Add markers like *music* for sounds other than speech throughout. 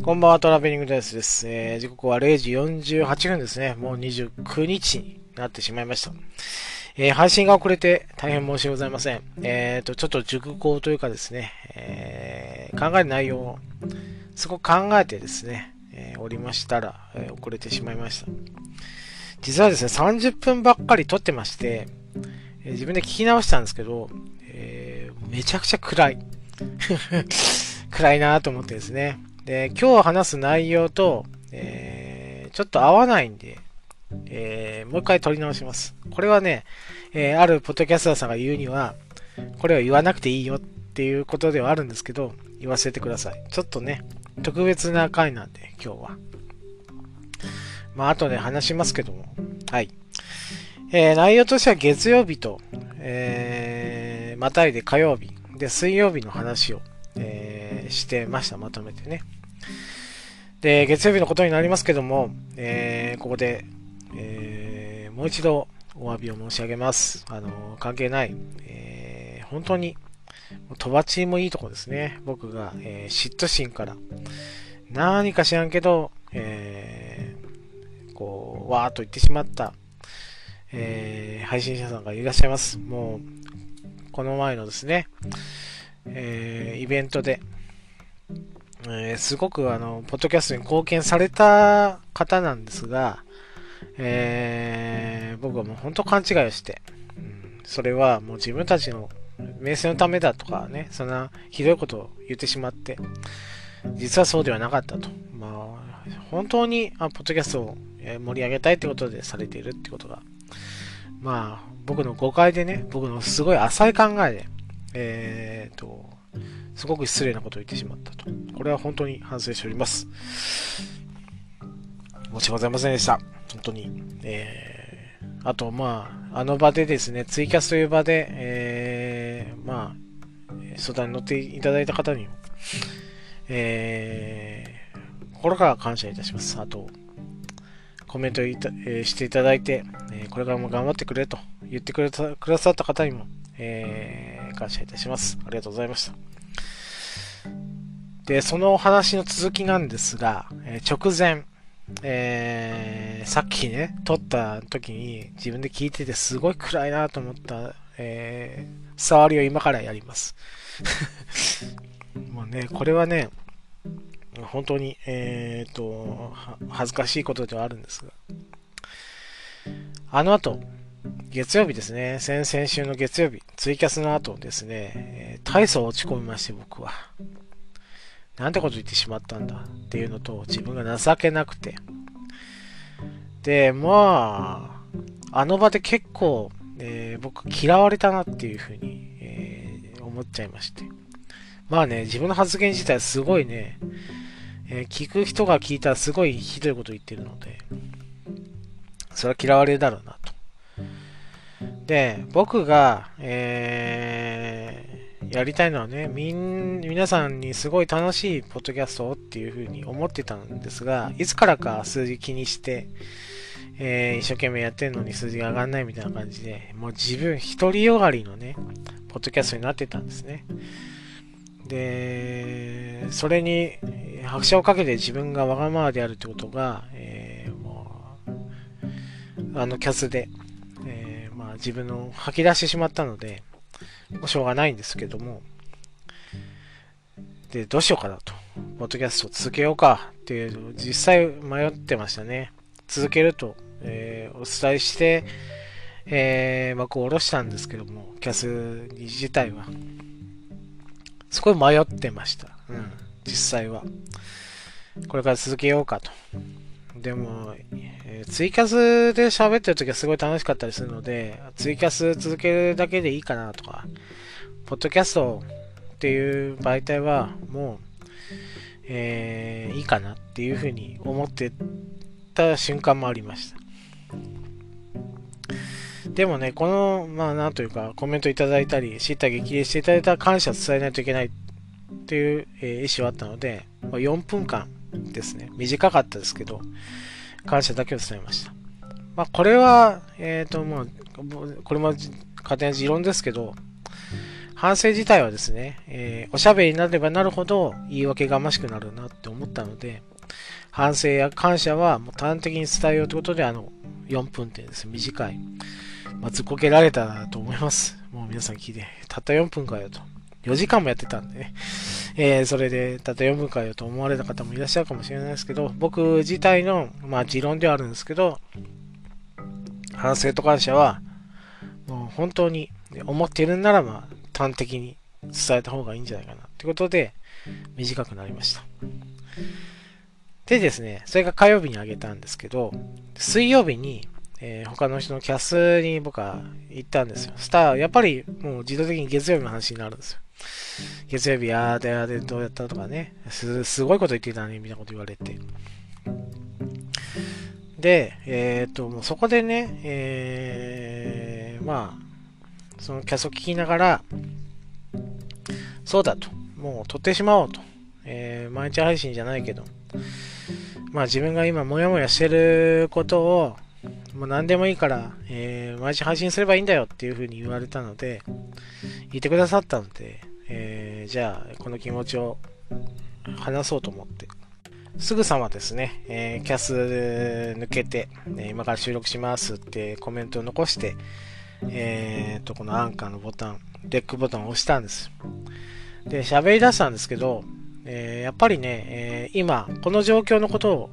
こんばんは、トラベリングダイスです。えー、時刻は0時48分ですね。もう29日になってしまいました。えー、配信が遅れて大変申し訳ございません。えーと、ちょっと熟考というかですね、えー、考える内容をすごく考えてですね、えー、おりましたら、えー、遅れてしまいました。実はですね、30分ばっかり撮ってまして、え、自分で聞き直したんですけど、えー、めちゃくちゃ暗い。*laughs* 暗いなと思ってですね。で、今日話す内容と、えー、ちょっと合わないんで、えー、もう一回撮り直します。これはね、えー、あるポッドキャスターさんが言うには、これは言わなくていいよっていうことではあるんですけど、言わせてください。ちょっとね、特別な回なんで、今日は。まあ、後で話しますけども。はい。えー、内容としては月曜日と、えー、またいで火曜日、で、水曜日の話を、えー、してました。まとめてね。で、月曜日のことになりますけども、えー、ここで、えー、もう一度お詫びを申し上げます。あの、関係ない、えー、本当に、とばちもいいとこですね。僕が、え、嫉妬心から、何か知らんけど、え、こう、わーっと言ってしまった、え、配信者さんがいらっしゃいます。もう、この前のですね、え、イベントで、えー、すごくあの、ポッドキャストに貢献された方なんですが、えー、僕はもう本当勘違いをして、うん、それはもう自分たちの名声のためだとかね、そんなひどいことを言ってしまって、実はそうではなかったと。まあ、本当にあポッドキャストを盛り上げたいってことでされているってことが、まあ、僕の誤解でね、僕のすごい浅い考えで、えー、と、すごく失礼なことを言ってしまったと。これは本当に反省しております。申し訳ございませんでした。本当に。えー、あと、まあ、あの場でですね、ツイキャスという場で、えー、まあ、相談に乗っていただいた方にも、えー、心から感謝いたします。あと、コメントいた、えー、していただいて、え、これからも頑張ってくれと言ってくれたくださった方にも、えー、感謝いたします。ありがとうございました。で、そのお話の続きなんですが、えー、直前、えー、さっきね、撮った時に自分で聞いててすごい暗いなと思った、えー、触りを今からやります。*laughs* もうね、これはね、本当に、えーと、恥ずかしいことではあるんですが、あの後、月曜日ですね、先々週の月曜日、ツイキャスの後ですね、え、大層落ち込みまして、僕は。なんてこと言ってしまったんだ？っていうのと、自分が情けなくて。で、まあ、あの場で結構、えー、僕嫌われたなっていうふうに、えー、思っちゃいまして。まあね、自分の発言自体すごいね、えー、聞く人が聞いたらすごいひどいこと言ってるので、それは嫌われるだろうなと。で、僕が、えー、やりたいのはね、みん、皆さんにすごい楽しいポッドキャストをっていうふうに思ってたんですが、いつからか数字気にして、えー、一生懸命やってるのに数字が上がんないみたいな感じで、もう自分独りよがりのね、ポッドキャストになってたんですね。で、それに拍車をかけて自分がわがままであるってことが、えー、もう、あのキャスで、自分の吐き出してしまったので、もうしょうがないんですけども、で、どうしようかなと。ポッドキャスト続けようかっていう実際迷ってましたね。続けると、えー、お伝えして、えー、幕を下ろしたんですけども、キャス自体は。すごい迷ってました。うん、実際は。これから続けようかと。でも、えー、ツイキャスで喋ってる時はすごい楽しかったりするので、ツイキャス続けるだけでいいかなとか、ポッドキャストっていう媒体はもう、えー、いいかなっていうふうに思ってた瞬間もありました。でもね、この、まあなんというか、コメントいただいたり、知った激励していただいた感謝伝えないといけないっていう、えー、意思はあったので、4分間ですね。短かったですけど、感謝だけを伝えました。まあ、これは、えっ、ー、と、まあ、これも勝手な持論ですけど、反省自体はですね、えー、おしゃべりになればなるほど言い訳がましくなるなって思ったので、反省や感謝はもう端的に伝えようということで、あの、4分ってですね、短い。まあ、ずっこけられたと思います。もう皆さん聞いて、たった4分かよと。4時間もやってたんでね。えー、それで、たった4分かよと思われた方もいらっしゃるかもしれないですけど、僕自体の、まあ、持論ではあるんですけど、反省と感謝は、もう本当に思っているならば、端的に伝えた方がいいんじゃないかな。ということで、短くなりました。でですね、それが火曜日にあげたんですけど、水曜日に、えー、他の人のキャスに僕は行ったんですよ。スター、やっぱりもう自動的に月曜日の話になるんですよ。月曜日、あーであでどうやったとかねす、すごいこと言ってたね、みたいなこと言われて。で、えー、っと、もうそこでね、えー、まあ、そのキャスを聞きながら、そうだと、もう撮ってしまおうと。えー、毎日配信じゃないけど、まあ自分が今モヤモヤしてることを、もう何でもいいから、えー、毎日配信すればいいんだよっていう風に言われたので、言ってくださったので、えー、じゃあこの気持ちを話そうと思って、すぐさまですね、えー、キャス抜けて、え今から収録しますってコメントを残して、えーと、このアンカーのボタン、レックボタンを押したんです。で、喋り出したんですけど、えー、やっぱりね、えー、今、この状況のことを、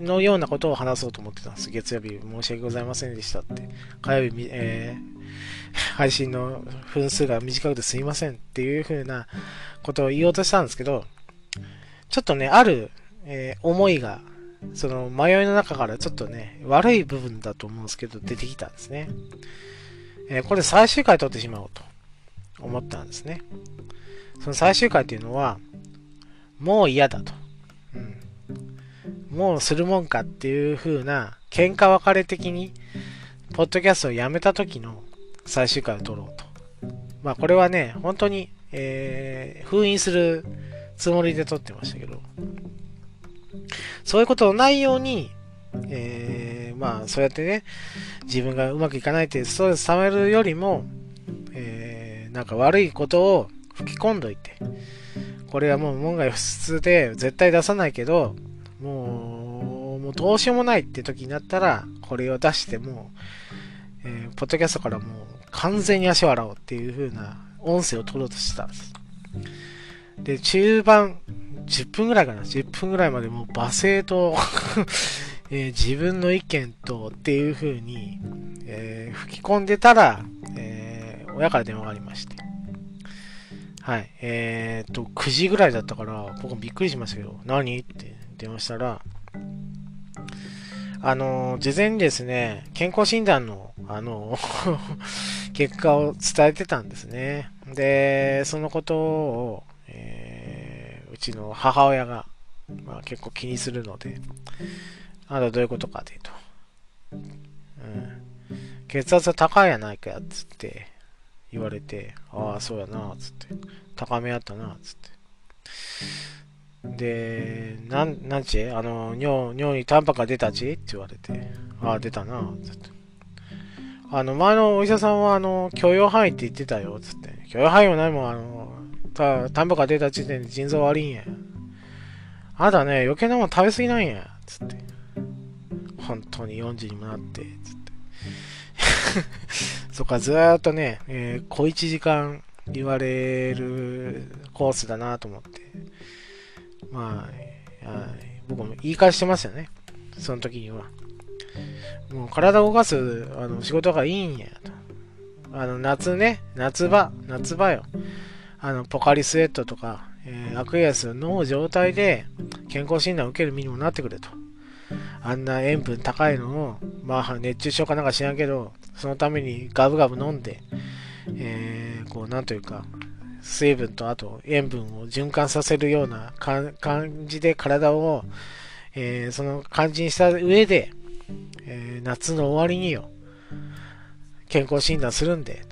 のようなことを話そうと思ってたんです。月曜日、申し訳ございませんでしたって。火曜日、えー、配信の分数が短くてすいませんっていう風なことを言おうとしたんですけど、ちょっとね、ある、えー、思いが、その迷いの中からちょっとね、悪い部分だと思うんですけど、出てきたんですね。えー、これ最終回撮ってしまおうと思ったんですね。その最終回っていうのは、もう嫌だと。うん。もうするもんかっていう風な、喧嘩別れ的に、ポッドキャストをやめた時の最終回を撮ろうと。まあこれはね、本当に、えー、封印するつもりで撮ってましたけど、そういうことのないように、えー、まあそうやってね、自分がうまくいかないってストレス溜めるよりも、えー、なんか悪いことを吹き込んどいて、これはもう門外不出で絶対出さないけど、もう、もうどうしようもないって時になったら、これを出しても、えー、ポッドキャストからもう完全に足を洗おうっていう風な音声を取ろうとしてたんです。で、中盤、10分ぐらいかな、10分ぐらいまでもう罵声と *laughs* えー、自分の意見とっていう風に、えー、吹き込んでたら、えー、親から電話がありまして。はい。えー、っと、9時ぐらいだったから、僕びっくりしましたけど、何？って電話したら、あの、事前にですね、健康診断の、あの結果を伝えてたんですね。で、そのことを、えー、うちの母親が、まあ、結構気にするので、あなたどういうことかっていうと、うん、血圧高いやないかやつって言われて、ああ、そうやなっ、つって。高めやったなっ、つって。で、なん、なんちあの、尿、尿にタンパクが出たち？って言われて、ああ、出たなっ、つって。あの、前のお医者さんは、あの、許容範囲って言ってたよ、つって。許容範囲はないもん、あの、た、タンパクが出た時点で腎臓悪いんや。あなたね、余計なもん食べ過ぎなんや、つって。本当に40にもなって、つって。*laughs* そっか、ずーっとね、えー、小1時間言われるコースだなと思って。まあ、僕も言い返してますよね。その時には。もう体を動かすあの仕事がいいんやと。あの夏ね、夏場、夏場よ。あの、ポカリスエットとか、えー、アクエアスを飲む状態で健康診断を受ける身にもなってくれと。あんな塩分高いのを、まあ熱中症かなんか知らんけど、そのためにガブガブ飲んで、えー、こう、なんというか、水分とあと塩分を循環させるような感じで体を、えー、その感じにした上で、えー、夏の終わりによ、健康診断するんで、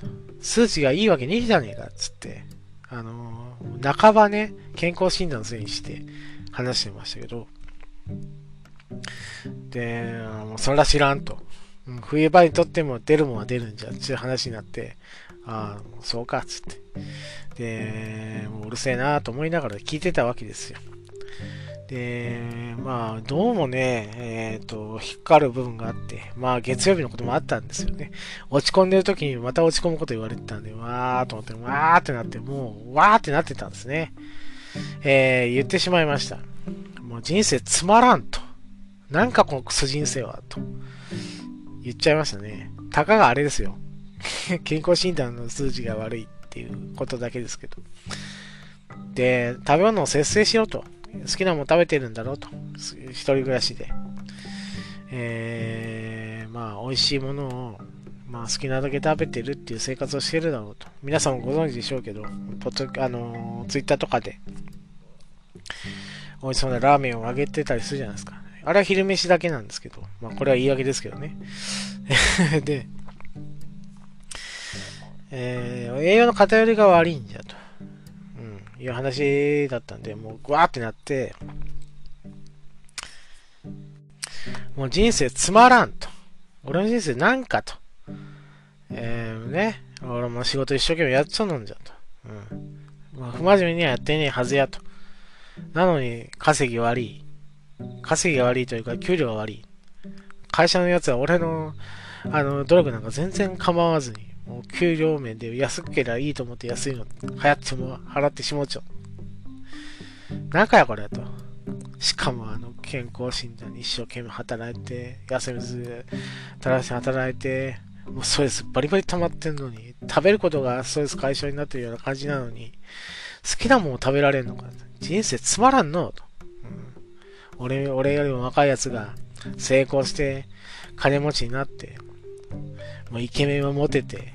数値がいいわけねえじゃねえか、つって、あのー、半ばね、健康診断のせいにして話してましたけど、で、もうそれは知らんと。冬場にとっても出るもんは出るんじゃっていう話になって、ああ、そうかっ、つって。で、もううるせえなと思いながら聞いてたわけですよ。で、まあ、どうもね、えっ、ー、と、引っかかる部分があって、まあ、月曜日のこともあったんですよね。落ち込んでる時にまた落ち込むこと言われてたんで、わーと思って、わーってなって、もう、わーってなってたんですね。えー、言ってしまいました。もう人生つまらんと。なんかこのクソ人生は、と。言っちゃいましたね。たかがあれですよ。*laughs* 健康診断の数字が悪いっていうことだけですけど。で、食べ物を節制しろと。好きなもの食べてるんだろうと。一人暮らしで。えー、まあ、美味しいものを、まあ、好きなだけ食べてるっていう生活をしてるだろうと。皆さんもご存知でしょうけど、ポッあのツイッターとかで、美味しそうなラーメンをあげてたりするじゃないですか。あれは昼飯だけなんですけど、まあ、これは言い訳ですけどね。*laughs* で、えー、栄養の偏りが悪いんじゃと。いう話だったんで、もうぐわーってなって、もう人生つまらんと。俺の人生なんかと。えー、ね。俺も仕事一生懸命やっちゃうんじゃと。うん。まあ、不真面目にはやってねえはずやと。なのに、稼ぎ悪い。稼ぎが悪いというか、給料が悪い。会社のやつは俺の、あの、努力なんか全然構わずに、もう給料面で安ければいいと思って安いの流行っても払ってしもうちゃう。何かやこれと。しかもあの健康診断に一生懸命働いて、休みず垂らして働いて、もうストレスバリバリ溜まってんのに、食べることがストレス解消になってるような感じなのに、好きなもの食べられんのか人生つまらんのと、うん。俺、俺よりも若いやつが成功して金持ちになって、もうイケメンはモテて、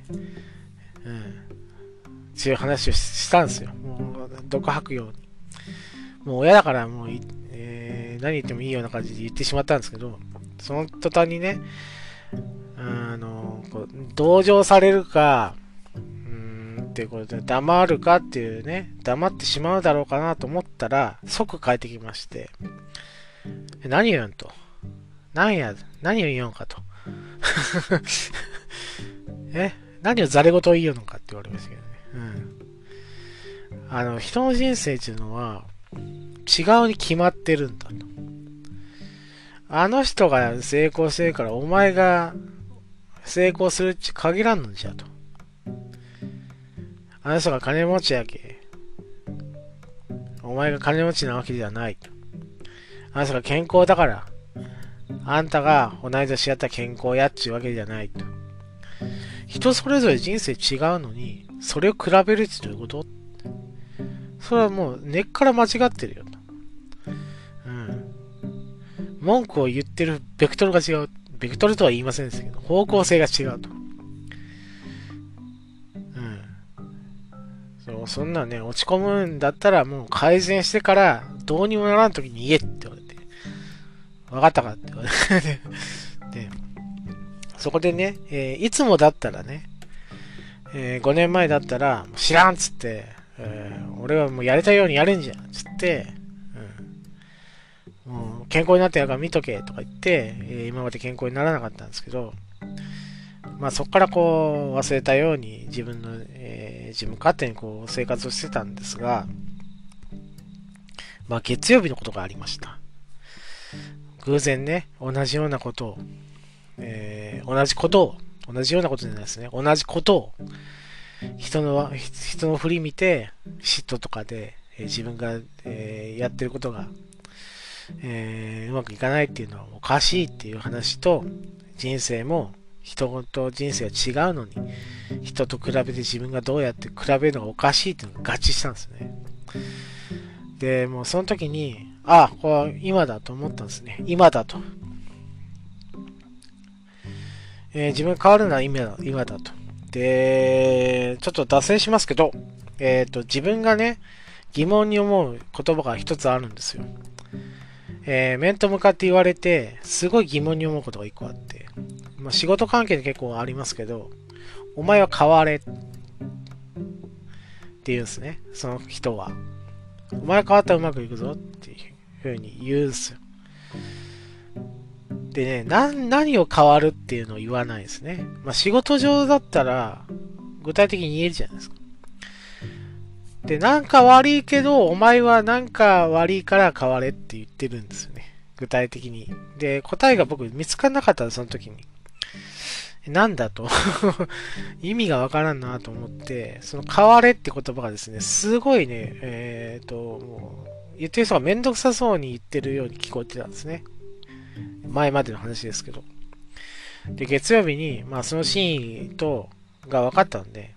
うん。っていう話をしたんですよ。もう、毒吐くように。もう親だからもう、えー、何言ってもいいような感じで言ってしまったんですけど、その途端にね、あの、こう同情されるか、うーん、っていうことで黙るかっていうね、黙ってしまうだろうかなと思ったら、即帰ってきまして、何言うんと。何や、何を言うんかと。え何をざれ言を言うのかって言われましたけどね。うん。あの、人の人生っていうのは、違うに決まってるんだと。あの人が成功してるから、お前が成功するっち限らんのじゃと。あの人が金持ちやけ。お前が金持ちなわけではないと。あの人が健康だから、あんたが同い年やったら健康やっちゅうわけじゃないと。人それぞれ人生違うのに、それを比べるってどういうこと？それはもう根っから間違ってるよ。うん。文句を言ってるベクトルが違う。ベクトルとは言いませんでしたけど、方向性が違うと。うん。そう、そんなね、落ち込むんだったらもう改善してからどうにもならん時に言えって言われて。分かったかって言われて。*laughs* で、そこでね、えー、いつもだったらね、えー、5年前だったら、知らんっつって、えー、俺はもうやりたようにやれんじゃんっつって、うん、う健康になってやから見とけとか言って、え、今まで健康にならなかったんですけど、まあそこからこう忘れたように自分の、え、自分勝手にこう生活をしてたんですが、まあ月曜日のことがありました。偶然ね、同じようなことをえー、同じことを、同じようなことじゃないですね。同じことを、人の、人の振り見て、嫉妬とかで、えー、自分が、えー、やってることが、えうまくいかないっていうのはおかしいっていう話と、人生も人と人生は違うのに、人と比べて自分がどうやって比べるのがおかしいっていうのが合致したんですね。で、もうその時に、ああ、これは今だと思ったんですね。今だと。えー、自分変わるのは今だ今だと。で、ちょっと脱線しますけど、えっ、ー、と、自分がね、疑問に思う言葉が一つあるんですよ。えー、面と向かって言われて、すごい疑問に思うことが一個あって、まあ、仕事関係で結構ありますけど、お前は変われって言うんですね、その人は。お前変わったらうまくいくぞっていう風に言うんですよ。でね、何を変わるっていうのを言わないですね。まあ、仕事上だったら、具体的に言えるじゃないですか。で、なんか悪いけど、お前はなんか悪いから変われって言ってるんですよね。具体的に。で、答えが僕見つからなかった、その時に。なんだと *laughs* 意味がわからんなと思って、その変われって言葉がですね、すごいね、えっ、ー、と、もう、言ってる人がめんどくさそうに言ってるように聞こえてたんですね。前までの話ですけど。で、月曜日に、まあその真意と、が分かったんで、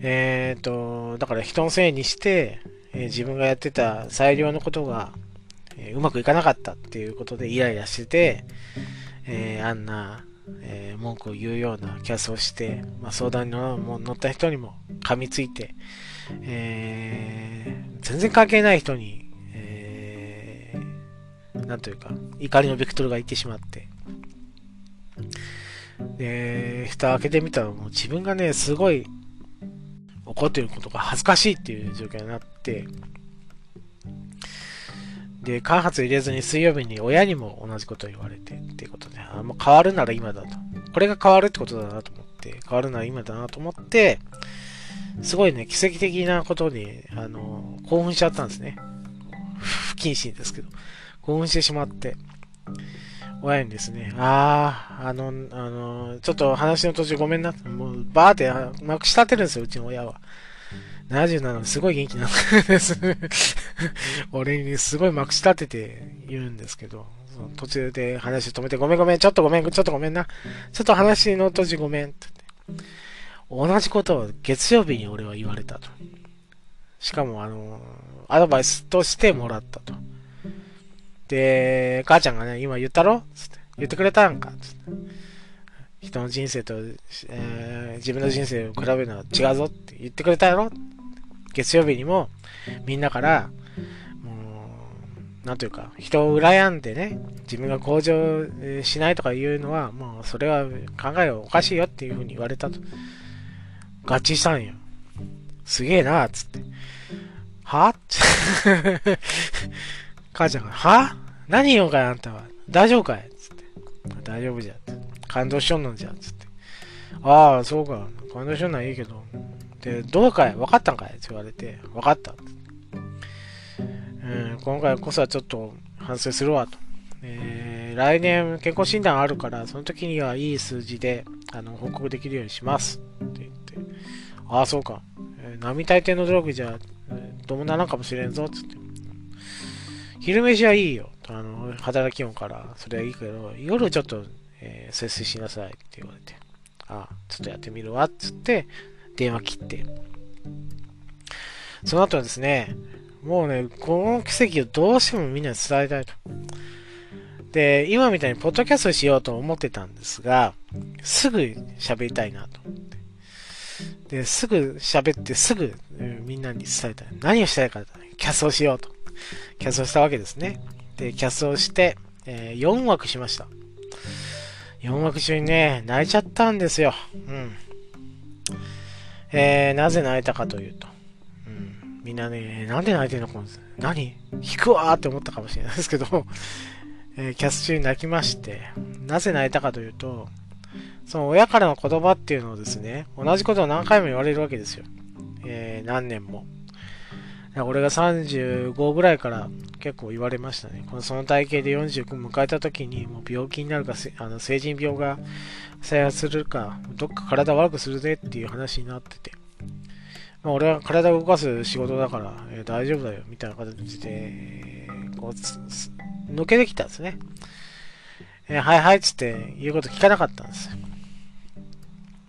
えっ、ー、と、だから人のせいにして、えー、自分がやってた裁量のことが、えー、うまくいかなかったっていうことでイライラしてて、えー、あんな、え、文句を言うようなキャスをして、まあ、相談に乗った人にも噛みついて、え、全然関係ない人に、なんというか、怒りのベクトルがいってしまって、で、蓋開けてみたらもう自分がね、すごい怒ってることが恥ずかしいっていう状況になって、で、間髪入れずに水曜日に親にも同じことを言われてっていうことで、あもう変わるなら今だと。これが変わるってことだなと思って、変わるなら今だなと思って、すごいね、奇跡的なことに、あの、興奮しちゃったんですね。不謹慎ですけど。興奮してしまって。親にですね、ああ、あの、あの、ちょっと話の途中ごめんな。もう、バーってまくし立てるんですよ、うちの親は。70なのすごい元気なんです。*laughs* 俺にすごいまくし立てて言うんですけど、その途中で話止めて、ごめんごめん、ちょっとごめん、ちょっとごめんな。ちょっと話の途中ごめん。って同じことを月曜日に俺は言われたと。しかも、あの、アドバイスとしてもらったと。で、母ちゃんがね、今言ったろ？つって。言ってくれたんかつって。人の人生と、えー、自分の人生を比べるのは違うぞって言ってくれたやろ？月曜日にもみんなから、もう、なんというか、人を羨んでね、自分が向上しないとかいうのは、もうそれは考えがおかしいよっていうふうに言われたと。合致したんよ。すげえな、つって。は？っ *laughs* 母ちゃんが、は？何言うかいあんたは。大丈夫かい？つって。大丈夫じゃっ。感動しよんのじゃつって。ああ、そうか。感動しよんのはいいけど。で、どうかい？分かったんかい？って言われて、分かった。うん、今回こそはちょっと反省するわと。えー、来年健康診断あるから、その時にはいい数字であの報告できるようにします。って言って。ああ、そうか。えー、並大抵の努力じゃ、どうもならんかもしれんぞ。つって。昼飯はいいよ。あの、働きよんから、それはいいけど、夜ちょっと、えー、節制しなさいって言われて。ああ、ちょっとやってみるわっ。つって、電話切って。その後はですね、もうね、この奇跡をどうしてもみんなに伝えたいと。で、今みたいにポッドキャストしようと思ってたんですが、すぐ喋りたいなと思って。で、すぐ喋ってすぐ、みんなに伝えたい。何をしたいかキャスをしようと。キャスをしたわけですね。で、キャスをして、えー、4枠しました。4枠中にね、泣いちゃったんですよ。うん。えー、なぜ泣いたかというと、うん、みんなね、なんで泣いてんのか何？引くわーって思ったかもしれないですけど、*laughs* えー、キャス中に泣きまして、なぜ泣いたかというと、その親からの言葉っていうのをですね、同じことを何回も言われるわけですよ。えー、何年も。俺が35ぐらいから結構言われましたね。このその体型で49迎えた時にもう病気になるか、あの成人病が再発するか、どっか体悪くするぜっていう話になってて。まあ、俺は体を動かす仕事だから、えー、大丈夫だよみたいな形で、こう、抜けてきたんですね。えー、はいはいっつって言うこと聞かなかったんです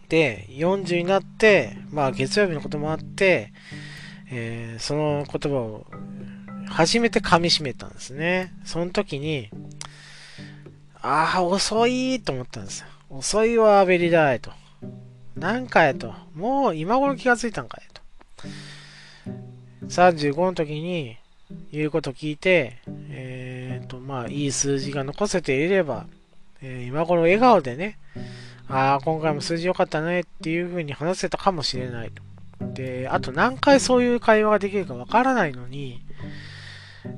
で、40になって、まあ月曜日のこともあって、えー、その言葉を初めて噛み締めたんですね。その時に、ああ、遅いと思ったんですよ。遅いわ、ベリダイと。なんかやと。もう今頃気がついたんかやと。35の時に言うこと聞いて、えっ、ー、と、まあ、いい数字が残せていれば、えー、今頃笑顔でね、ああ、今回も数字良かったねっていう風に話せたかもしれないと。で、あと何回そういう会話ができるかわからないのに、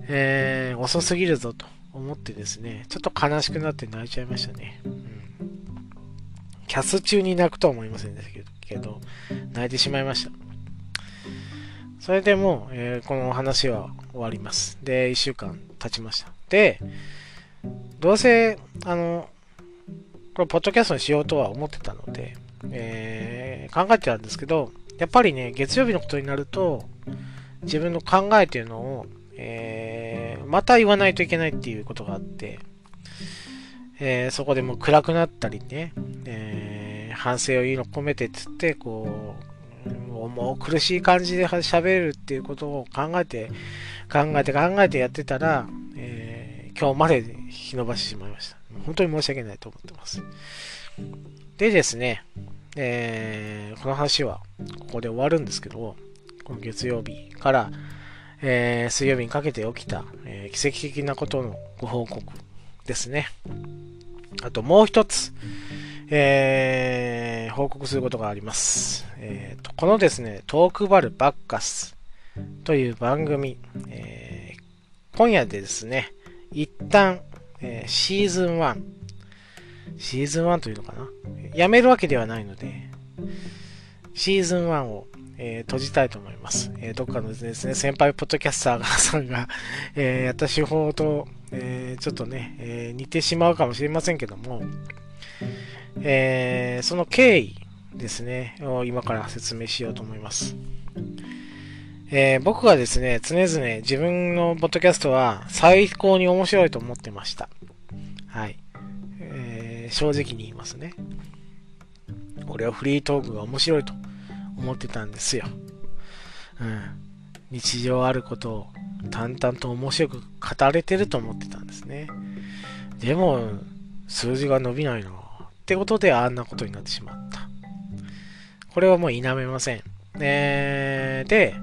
えー、遅すぎるぞと思ってですね、ちょっと悲しくなって泣いちゃいましたね。うん、キャス中に泣くとは思いませんでしたけど、泣いてしまいました。それでもう、えー、この話は終わります。で、1週間経ちました。で、どうせ、あの、これ、ポッドキャストにしようとは思ってたので、えー、考えてたんですけど、やっぱりね、月曜日のことになると、自分の考えっていうのを、えー、また言わないといけないっていうことがあって、えー、そこでもう暗くなったりね、えー、反省を言うの込めてっつって、こう、もう苦しい感じで喋るっていうことを考えて、考えて考えてやってたら、えー、今日まで日延ばしてしまいました。本当に申し訳ないと思ってます。でですね、えー、この話はここで終わるんですけど、この月曜日から、えー、水曜日にかけて起きた、えー、奇跡的なことのご報告ですね。あともう一つ、えー、報告することがあります。えーと、このですね、トークバルバッカスという番組、えー、今夜でですね、一旦、えー、シーズン1、シーズン1というのかな？やめるわけではないので、シーズン1を、えー、閉じたいと思います。えー、どっかのですね、先輩ポッドキャスターさんが、*laughs* えー、やった手法と、えちょっとね、え似てしまうかもしれませんけども、えその経緯ですね、を今から説明しようと思います。え僕がですね、常々自分のポッドキャストは最高に面白いと思ってました。はい。え正直に言いますね。俺はフリートークが面白いと思ってたんですよ。うん。日常あることを淡々と面白く語れてると思ってたんですね。でも、数字が伸びないな。ってことであんなことになってしまった。これはもう否めません。えー、で、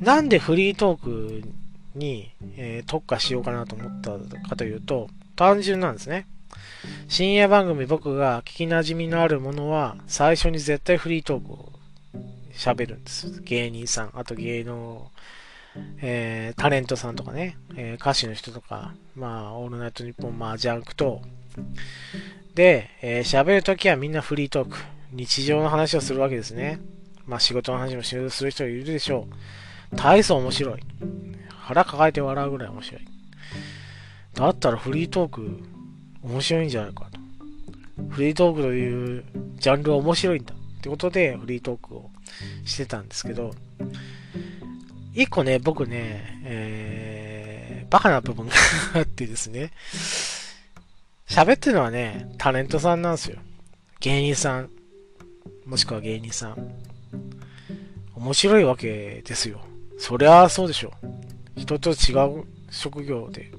なんでフリートークに、えー、特化しようかなと思ったかというと、単純なんですね。深夜番組僕が聞き馴染みのあるものは、最初に絶対フリートークを喋るんです。芸人さん、あと芸能、えー、タレントさんとかね、えー、歌手の人とか、まあ、オールナイトニッポン、まあ、ジャンクと、で、えー、喋るときはみんなフリートーク。日常の話をするわけですね。まあ、仕事の話もする人いるでしょう。大層面白い。腹抱えて笑うぐらい面白い。だったらフリートーク面白いんじゃないかと。フリートークというジャンルは面白いんだってことでフリートークをしてたんですけど、一個ね、僕ね、えー、バカな部分があってですね、喋ってるのはね、タレントさんなんですよ。芸人さん、もしくは芸人さん。面白いわけですよ。そりゃあそうでしょ。人と違う職業で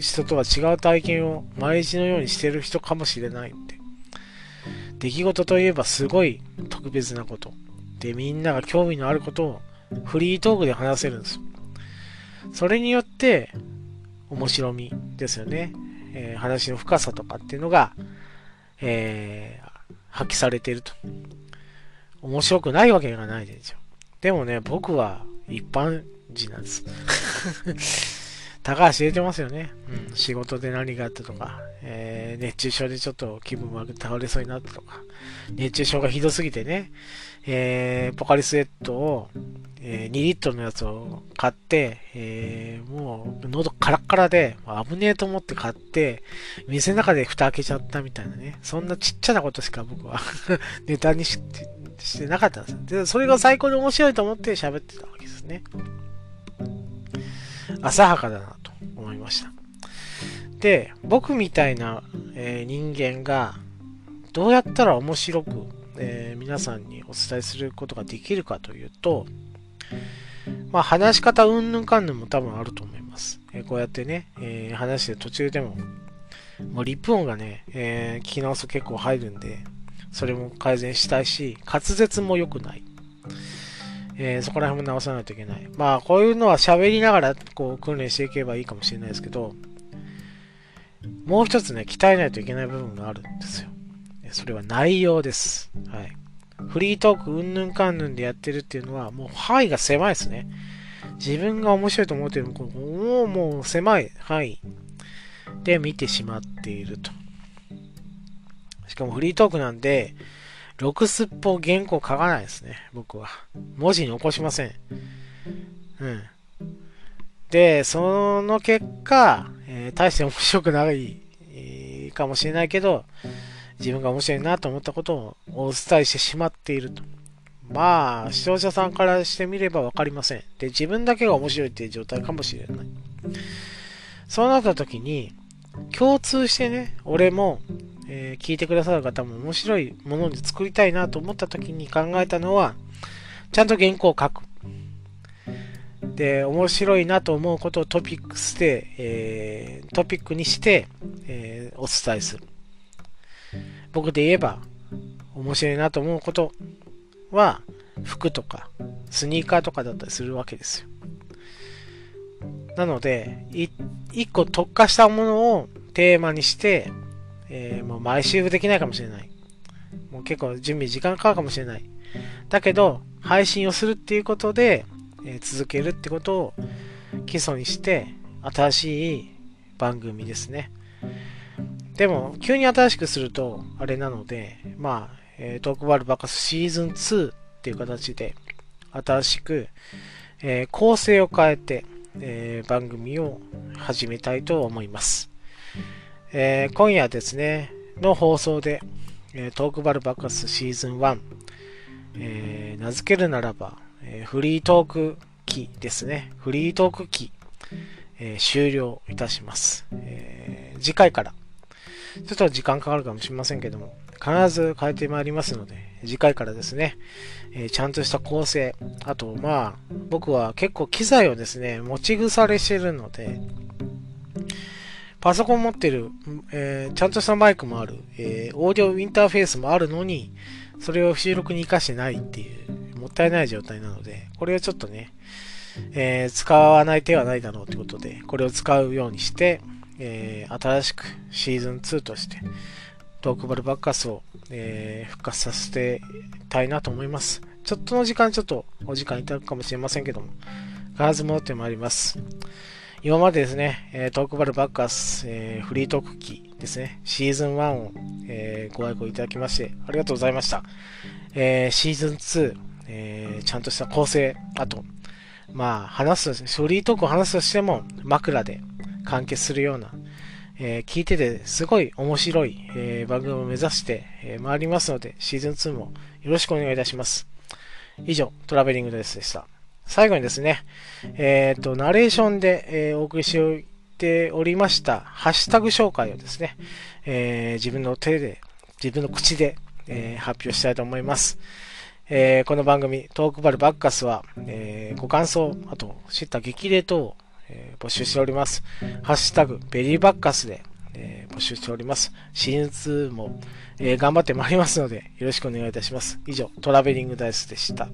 人とは違う体験を毎日のようにしてる人かもしれないって。出来事といえばすごい特別なこと。で、みんなが興味のあることをフリートークで話せるんです。それによって、面白みですよね。えー、話の深さとかっていうのが、えー、発揮されていると。面白くないわけがないですよ。でもね、僕は一般人なんです。*laughs* 高橋入れてますよね。うん、仕事で何があったとか、えー、熱中症でちょっと気分悪く倒れそうになったとか、熱中症がひどすぎてね、えー、ポカリスエットを、えー、2リットルのやつを買って、えー、もう喉カラッカラで危ねえと思って買って、店の中で蓋開けちゃったみたいなね、そんなちっちゃなことしか僕は *laughs* ネタにしてなかったんですで、それが最高に面白いと思って喋ってたわけですね。浅はかだなと思いました。で、僕みたいな、えー、人間がどうやったら面白く、えー、皆さんにお伝えすることができるかというと、まあ、話し方うんぬんかんぬんも多分あると思います。えー、こうやってね、えー、話して途中でも、もうリップ音がね、えー、聞き直すと結構入るんで、それも改善したいし、滑舌も良くない。えー、そこら辺も直さないといけない。まあ、こういうのは喋りながら、こう、訓練していけばいいかもしれないですけど、もう一つね、鍛えないといけない部分があるんですよ。それは内容です。はい。フリートーク、うんぬんかんぬんでやってるっていうのは、もう範囲が狭いですね。自分が面白いと思ってるのも、もう狭い範囲で見てしまっていると。しかもフリートークなんで、6すっぽ原稿書かないですね、僕は。文字に起こしません。うん。で、その結果、えー、大して面白くない、えー、かもしれないけど、自分が面白いなと思ったことをお伝えしてしまっていると。まあ、視聴者さんからしてみればわかりません。で、自分だけが面白いっていう状態かもしれない。そうなった時に、共通してね、俺も、えー、聞いてくださる方も面白いものに作りたいなと思った時に考えたのは、ちゃんと原稿を書く。で、面白いなと思うことをトピックスで、えー、トピックにして、えー、お伝えする。僕で言えば、面白いなと思うことは、服とか、スニーカーとかだったりするわけですよ。なので、一個特化したものをテーマにして、えー、もう毎週できないかもしれない。もう結構準備時間かかるかもしれない。だけど、配信をするっていうことで、えー、続けるってことを基礎にして、新しい番組ですね。でも、急に新しくすると、あれなので、まあ、えー、トークバルバカスシーズン2っていう形で、新しく、えー、構成を変えて、えー、番組を始めたいと思います。えー、今夜ですね、の放送で、えトークバルバカスシーズン1、え名付けるならば、えフリートーク期ですね。フリートーク期、え終了いたします、え次回から、ちょっと時間かかるかもしれませんけども、必ず変えてまいりますので、次回からですね、えー、ちゃんとした構成、あと、まあ、僕は結構機材をですね、持ち腐れしてるので、パソコン持ってる、えー、ちゃんとしたマイクもある、えー、オーディオインターフェースもあるのに、それを収録に活かしてないっていう、もったいない状態なので、これをちょっとね、えー、使わない手はないだろうということで、これを使うようにして、えー、新しくシーズン2として、トークバルバッカスを、えー、復活させてたいなと思います。ちょっとの時間、ちょっとお時間いただくかもしれませんけども、必ず戻ってまいります。今までですね、えトークバルバッカス、えー、フリートーク機ですね、シーズン1を、え、ご愛顧いただきまして、ありがとうございました。え、シーズン2、えちゃんとした構成、あと、まあ、話す、フリートークを話すとしても、枕で完結するような、えー、聞いててすごい面白い、えー、番組を目指して、えー、回りますので、シーズン2もよろしくお願いいたします。以上、トラベリングですでした。最後にですね、えっ、と、ナレーションで、えお送りしておりました、ハッシュタグ紹介をですね、え自分の手で、自分の口で、え発表したいと思います。えこの番組、トークバルバッカスは、えご感想、あと、知った激励等をえー、募集しております。ハッシュタグ、ベリーバッカスで、えー、募集しております。シーズン2も、えー、頑張ってまいりますので、よろしくお願いいたします。以上、トラベリングダイスでした。